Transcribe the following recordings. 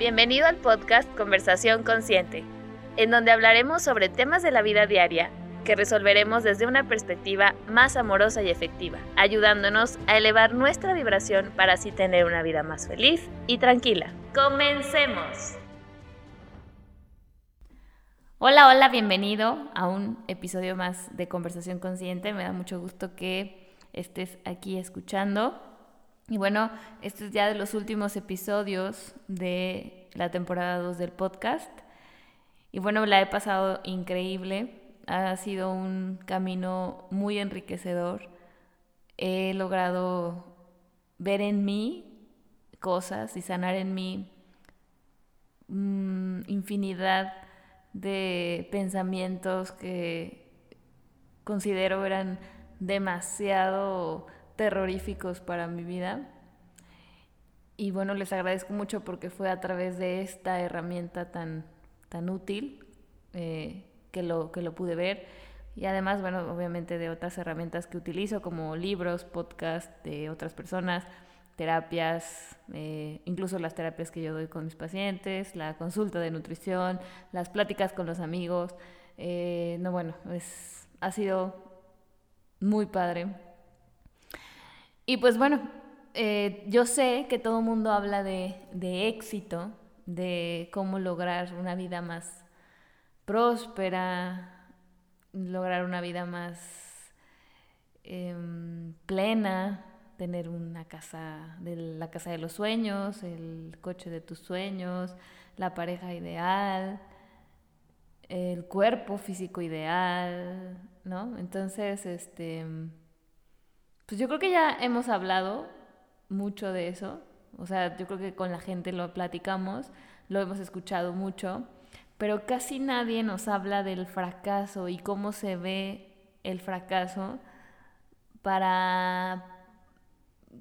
Bienvenido al podcast Conversación Consciente, en donde hablaremos sobre temas de la vida diaria que resolveremos desde una perspectiva más amorosa y efectiva, ayudándonos a elevar nuestra vibración para así tener una vida más feliz y tranquila. ¡Comencemos! Hola, hola, bienvenido a un episodio más de Conversación Consciente. Me da mucho gusto que estés aquí escuchando. Y bueno, este es ya de los últimos episodios de la temporada 2 del podcast. Y bueno, la he pasado increíble. Ha sido un camino muy enriquecedor. He logrado ver en mí cosas y sanar en mí mm, infinidad de pensamientos que considero eran demasiado terroríficos para mi vida. Y bueno, les agradezco mucho porque fue a través de esta herramienta tan, tan útil eh, que, lo, que lo pude ver. Y además, bueno, obviamente de otras herramientas que utilizo como libros, podcasts de otras personas, terapias, eh, incluso las terapias que yo doy con mis pacientes, la consulta de nutrición, las pláticas con los amigos. Eh, no, bueno, es, ha sido muy padre. Y pues bueno, eh, yo sé que todo el mundo habla de, éxito, de cómo lograr una vida más próspera, lograr una vida más em, plena, tener una casa, de la casa de los sueños, el coche de tus sueños, la pareja ideal, el cuerpo físico ideal, ¿no? Entonces, este, pues yo creo que ya hemos hablado mucho de eso, o sea, yo creo que con la gente lo platicamos, lo hemos escuchado mucho, pero casi nadie nos habla del fracaso y cómo se ve el fracaso para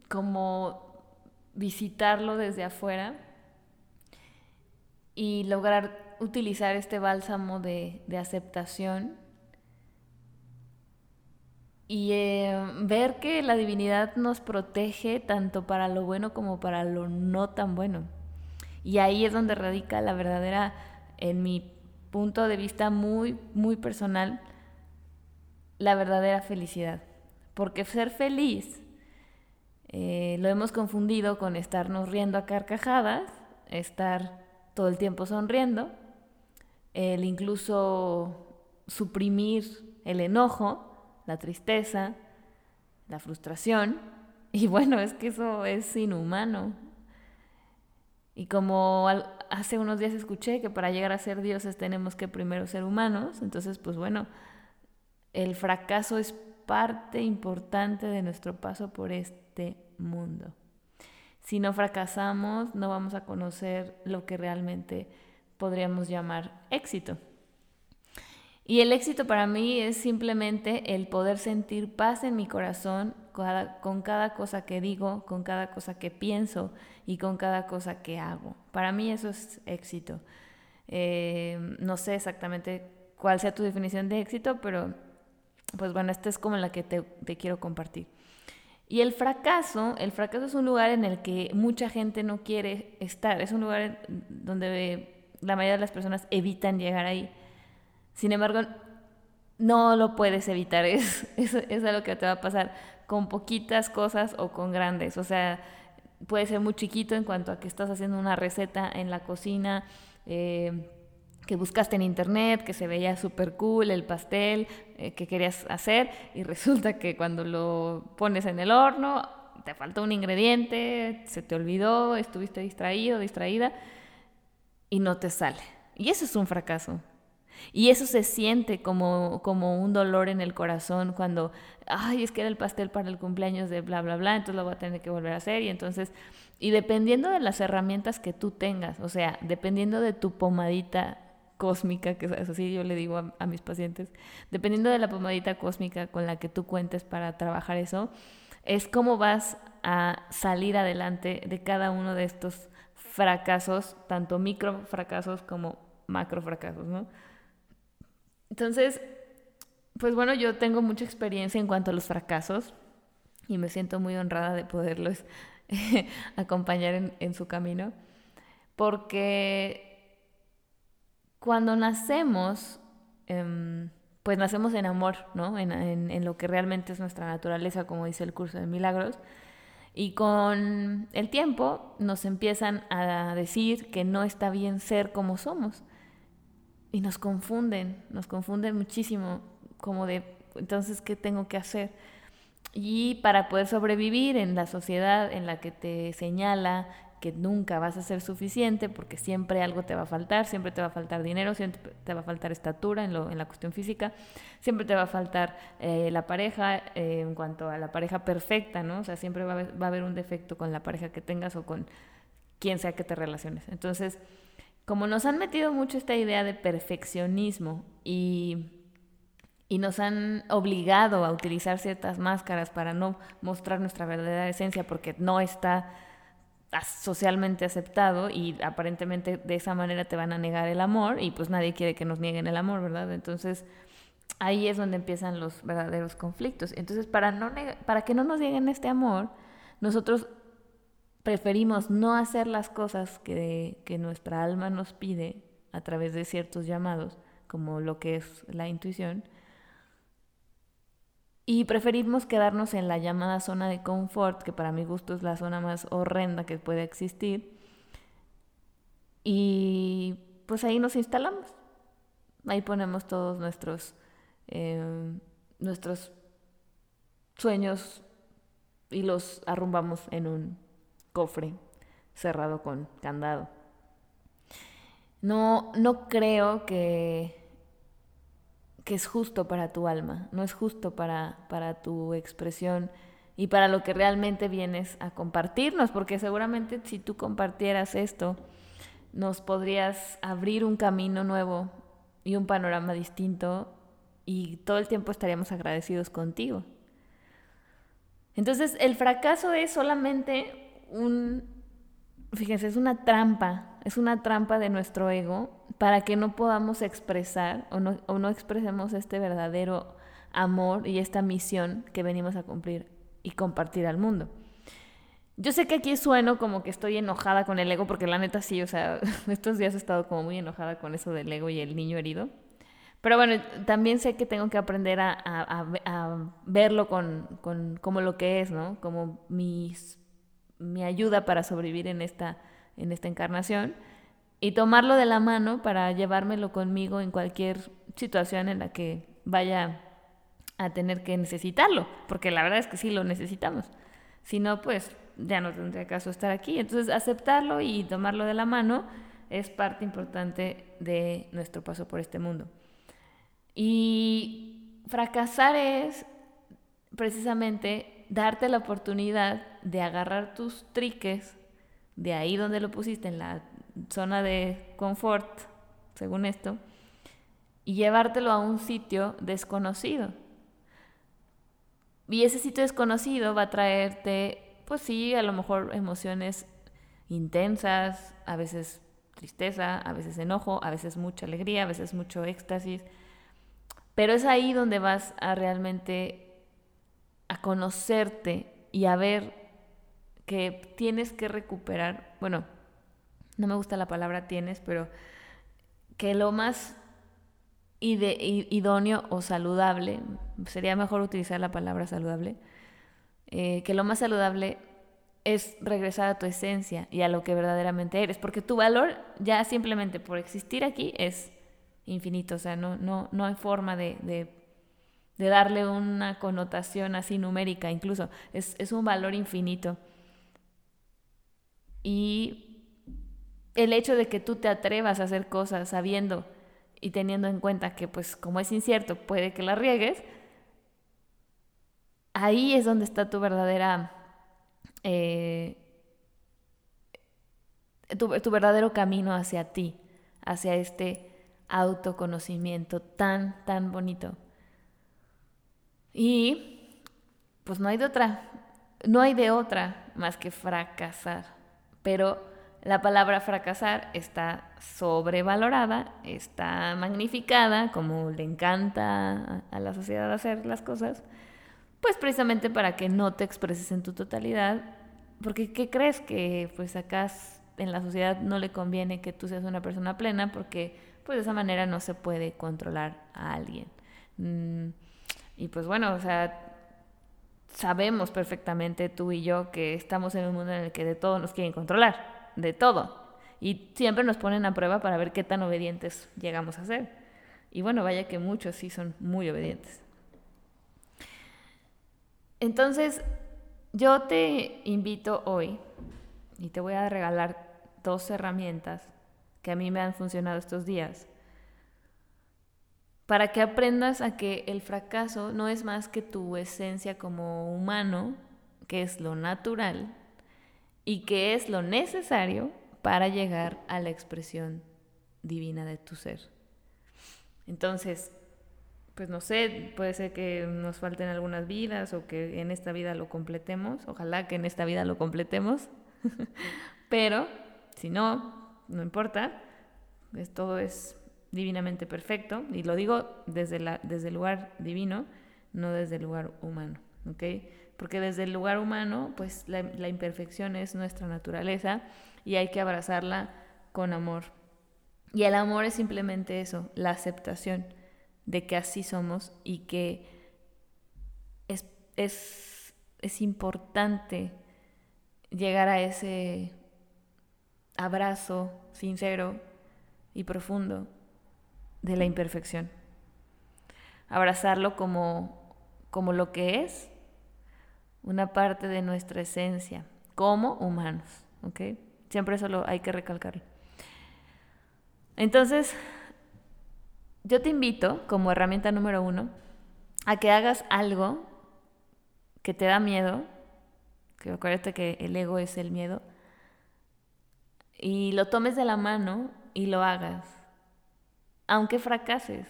como visitarlo desde afuera y lograr utilizar este bálsamo de, aceptación y eh, ver que la divinidad nos protege tanto para lo bueno como para lo no tan bueno. Y ahí es donde radica la verdadera, en mi punto de vista muy, muy personal, la verdadera felicidad. Porque ser feliz eh, lo hemos confundido con estarnos riendo a carcajadas, estar todo el tiempo sonriendo, el incluso suprimir el enojo, la tristeza, la frustración. Y bueno, es que eso es inhumano. Y como hace unos días escuché que para llegar a ser dioses tenemos que primero ser humanos, entonces pues bueno, el fracaso es parte importante de nuestro paso por este mundo. Si no fracasamos, no vamos a conocer lo que realmente podríamos llamar éxito. Y el éxito para mí es simplemente el poder sentir paz en mi corazón con cada cosa que digo, con cada cosa que pienso y con cada cosa que hago. Para mí eso es éxito. Eh, no sé exactamente cuál sea tu definición de éxito, pero pues bueno, esta es como la que te, quiero compartir. Y el fracaso, el fracaso es un lugar en el que mucha gente no quiere estar, es un lugar donde la mayoría de las personas evitan llegar ahí. Sin embargo, no lo puedes evitar, es, es, es algo que te va a pasar con poquitas cosas o con grandes. O sea, puede ser muy chiquito en cuanto a que estás haciendo una receta en la cocina. Eh, que buscaste en internet, que se veía súper cool el pastel eh, que querías hacer y resulta que cuando lo pones en el horno te faltó un ingrediente, se te olvidó, estuviste distraído, distraída y no te sale. Y eso es un fracaso. Y eso se siente como, como un dolor en el corazón cuando, ay, es que era el pastel para el cumpleaños de bla, bla, bla, entonces lo voy a tener que volver a hacer. Y entonces, y dependiendo de las herramientas que tú tengas, o sea, dependiendo de tu pomadita cósmica, que es así yo le digo a, mis pacientes, dependiendo de la pomadita cósmica con la que tú cuentes para trabajar eso, es cómo vas a salir adelante de cada uno de estos fracasos, tanto micro fracasos como macro fracasos, ¿no? Entonces, pues bueno, yo tengo mucha experiencia en cuanto a los fracasos y me siento muy honrada de poderlos acompañar en su camino. porque cuando nacemos, em, pues nacemos en amor, ¿no? En, en, lo que realmente es nuestra naturaleza, como dice el curso de milagros. Y con el tiempo nos empiezan a decir que no está bien ser como somos. Y nos confunden, nos confunden muchísimo, como de, entonces, ¿qué tengo que hacer? Y para poder sobrevivir en la sociedad en la que te señala que nunca vas a ser suficiente porque siempre algo te va a faltar, siempre te va a faltar dinero, siempre te va a faltar estatura en, la cuestión física, siempre te va a faltar eh, la pareja eh, en cuanto a la pareja perfecta, ¿no? O sea, siempre va a, va a haber un defecto con la pareja que tengas o con quien sea que te relaciones. Entonces, como nos han metido mucho esta idea de perfeccionismo y y nos han obligado a utilizar ciertas máscaras para no mostrar nuestra verdadera esencia porque no está socialmente aceptado y aparentemente de esa manera te van a negar el amor y pues nadie quiere que nos nieguen el amor, ¿verdad? Entonces ahí es donde empiezan los verdaderos conflictos. Entonces para, no para que no nos nieguen este amor, nosotros preferimos no hacer las cosas que, que nuestra alma nos pide a través de ciertos llamados, como lo que es la intuición, y preferimos quedarnos en la llamada zona de confort, que para mi gusto es la zona más horrenda que puede existir. Y pues ahí nos instalamos. Ahí ponemos todos nuestros, eh, nuestros sueños y los arrumbamos en un cofre cerrado con candado. No, no creo que que es justo para tu alma, no es justo para, para tu expresión y para lo que realmente vienes a compartirnos, porque seguramente si tú compartieras esto, nos podrías abrir un camino nuevo y un panorama distinto y todo el tiempo estaríamos agradecidos contigo. Entonces, el fracaso es solamente un, fíjense, es una trampa, es una trampa de nuestro ego para que no podamos expresar o no, o no expresemos este verdadero amor y esta misión que venimos a cumplir y compartir al mundo. Yo sé que aquí sueno como que estoy enojada con el ego, porque la neta sí, o sea, estos días he estado como muy enojada con eso del ego y el niño herido. Pero bueno, también sé que tengo que aprender a, a, a verlo con, con, como lo que es, ¿no? Como mis, mi ayuda para sobrevivir en esta, en esta encarnación y tomarlo de la mano para llevármelo conmigo en cualquier situación en la que vaya a tener que necesitarlo, porque la verdad es que sí lo necesitamos. Si no, pues ya no tendría caso estar aquí. Entonces, aceptarlo y tomarlo de la mano es parte importante de nuestro paso por este mundo. Y fracasar es precisamente darte la oportunidad de agarrar tus triques de ahí donde lo pusiste, en la zona de confort, según esto, y llevártelo a un sitio desconocido. Y ese sitio desconocido va a traerte, pues sí, a lo mejor emociones intensas, a veces tristeza, a veces enojo, a veces mucha alegría, a veces mucho éxtasis. Pero es ahí donde vas a realmente a conocerte y a ver que tienes que recuperar, bueno, no me gusta la palabra tienes, pero que lo más idóneo o saludable, sería mejor utilizar la palabra saludable, eh, que lo más saludable es regresar a tu esencia y a lo que verdaderamente eres, porque tu valor ya simplemente por existir aquí es infinito, o sea, no, no, no hay forma de, darle una connotación así numérica, incluso es, es un valor infinito. Y el hecho de que tú te atrevas a hacer cosas sabiendo y teniendo en cuenta que pues como es incierto puede que la riegues, ahí es donde está tu verdadera, eh, tu, verdadero camino hacia ti, hacia este autoconocimiento tan, tan bonito. Y pues no hay de otra, no hay de otra más que fracasar, pero la palabra fracasar está sobrevalorada, está magnificada, como le encanta a la sociedad hacer las cosas, pues precisamente para que no te expreses en tu totalidad, porque ¿qué crees? Que pues acá en la sociedad no le conviene que tú seas una persona plena porque pues de esa manera no se puede controlar a alguien. Mm, y pues bueno, o sea, sabemos perfectamente tú y yo que estamos en un mundo en el que de todo nos quieren controlar, de todo. Y siempre nos ponen a prueba para ver qué tan obedientes llegamos a ser. Y bueno, vaya que muchos sí son muy obedientes. Entonces, yo te invito hoy y te voy a regalar dos herramientas que a mí me han funcionado estos días para que aprendas a que el fracaso no es más que tu esencia como humano, que es lo natural y que es lo necesario para llegar a la expresión divina de tu ser. Entonces, pues no sé, puede ser que nos falten algunas vidas o que en esta vida lo completemos, ojalá que en esta vida lo completemos, pero si no, no importa, pues todo es divinamente perfecto, y lo digo desde, la, desde el lugar divino, no desde el lugar humano, ¿ok? Porque desde el lugar humano, pues la, imperfección es nuestra naturaleza y hay que abrazarla con amor. Y el amor es simplemente eso, la aceptación de que así somos y que es, es, es importante llegar a ese abrazo sincero y profundo de la imperfección. Abrazarlo como, como lo que es, una parte de nuestra esencia, como humanos. ¿ok? Siempre eso lo hay que recalcarlo. Entonces, yo te invito, como herramienta número uno, a que hagas algo que te da miedo, que acuérdate que el ego es el miedo, y lo tomes de la mano y lo hagas aunque fracases.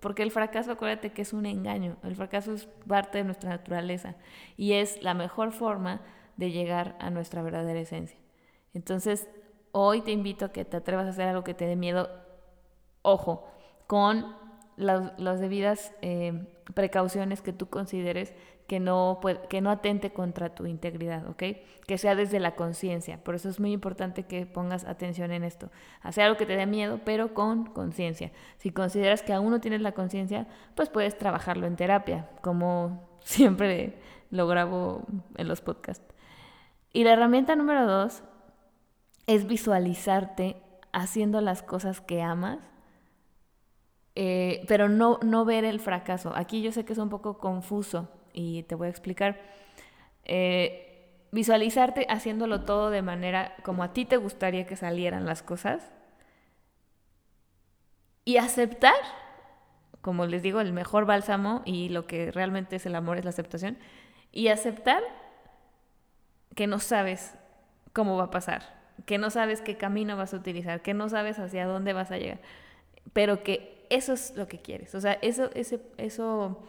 Porque el fracaso, acuérdate que es un engaño. El fracaso es parte de nuestra naturaleza y es la mejor forma de llegar a nuestra verdadera esencia. Entonces, hoy te invito a que te atrevas a hacer algo que te dé miedo. Ojo, con las, debidas eh, precauciones que tú consideres que no, que no atente contra tu integridad, ¿ok? Que sea desde la conciencia. Por eso es muy importante que pongas atención en esto. Hacer algo que te dé miedo, pero con conciencia. Si consideras que aún no tienes la conciencia, pues puedes trabajarlo en terapia, como siempre lo grabo en los podcasts. Y la herramienta número dos es visualizarte haciendo las cosas que amas eh, pero no, no ver el fracaso. Aquí yo sé que es un poco confuso y te voy a explicar. Eh, visualizarte haciéndolo todo de manera como a ti te gustaría que salieran las cosas y aceptar, como les digo, el mejor bálsamo y lo que realmente es el amor es la aceptación, y aceptar que no sabes cómo va a pasar, que no sabes qué camino vas a utilizar, que no sabes hacia dónde vas a llegar, pero que eso es lo que quieres. O sea, eso, ese, eso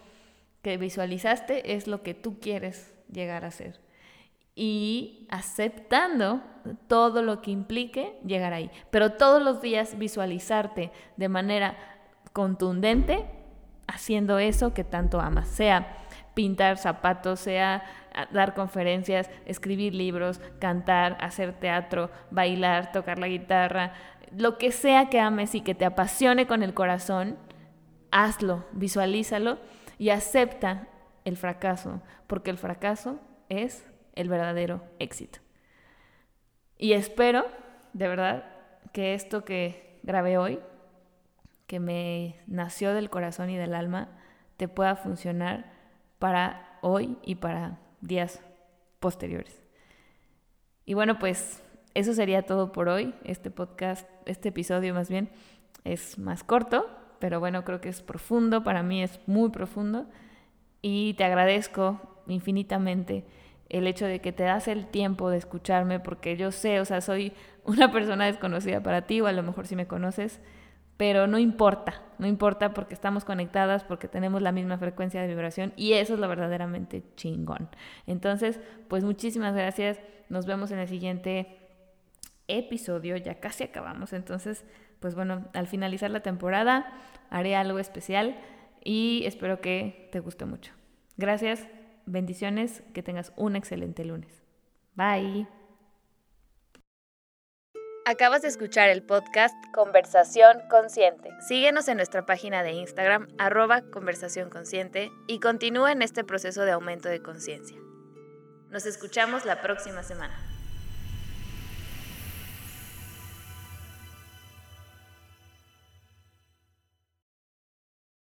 que visualizaste es lo que tú quieres llegar a ser. Y aceptando todo lo que implique llegar ahí. Pero todos los días visualizarte de manera contundente haciendo eso que tanto amas. Sea pintar zapatos, sea dar conferencias, escribir libros, cantar, hacer teatro, bailar, tocar la guitarra, lo que sea que ames y que te apasione con el corazón, hazlo, visualízalo y acepta el fracaso, porque el fracaso es el verdadero éxito. Y espero, de verdad, que esto que grabé hoy, que me nació del corazón y del alma, te pueda funcionar para hoy y para días posteriores. Y bueno, pues eso sería todo por hoy. Este podcast, este episodio más bien, es más corto, pero bueno, creo que es profundo. Para mí es muy profundo. Y te agradezco infinitamente el hecho de que te das el tiempo de escucharme, porque yo sé, o sea, soy una persona desconocida para ti, o a lo mejor si me conoces, pero no importa, no importa porque estamos conectadas, porque tenemos la misma frecuencia de vibración y eso es lo verdaderamente chingón. Entonces, pues muchísimas gracias, nos vemos en el siguiente episodio, ya casi acabamos, entonces, pues bueno, al finalizar la temporada haré algo especial y espero que te guste mucho. Gracias, bendiciones, que tengas un excelente lunes. Bye. Acabas de escuchar el podcast Conversación Consciente. Síguenos en nuestra página de Instagram, arroba conversación consciente, y continúa en este proceso de aumento de conciencia. Nos escuchamos la próxima semana.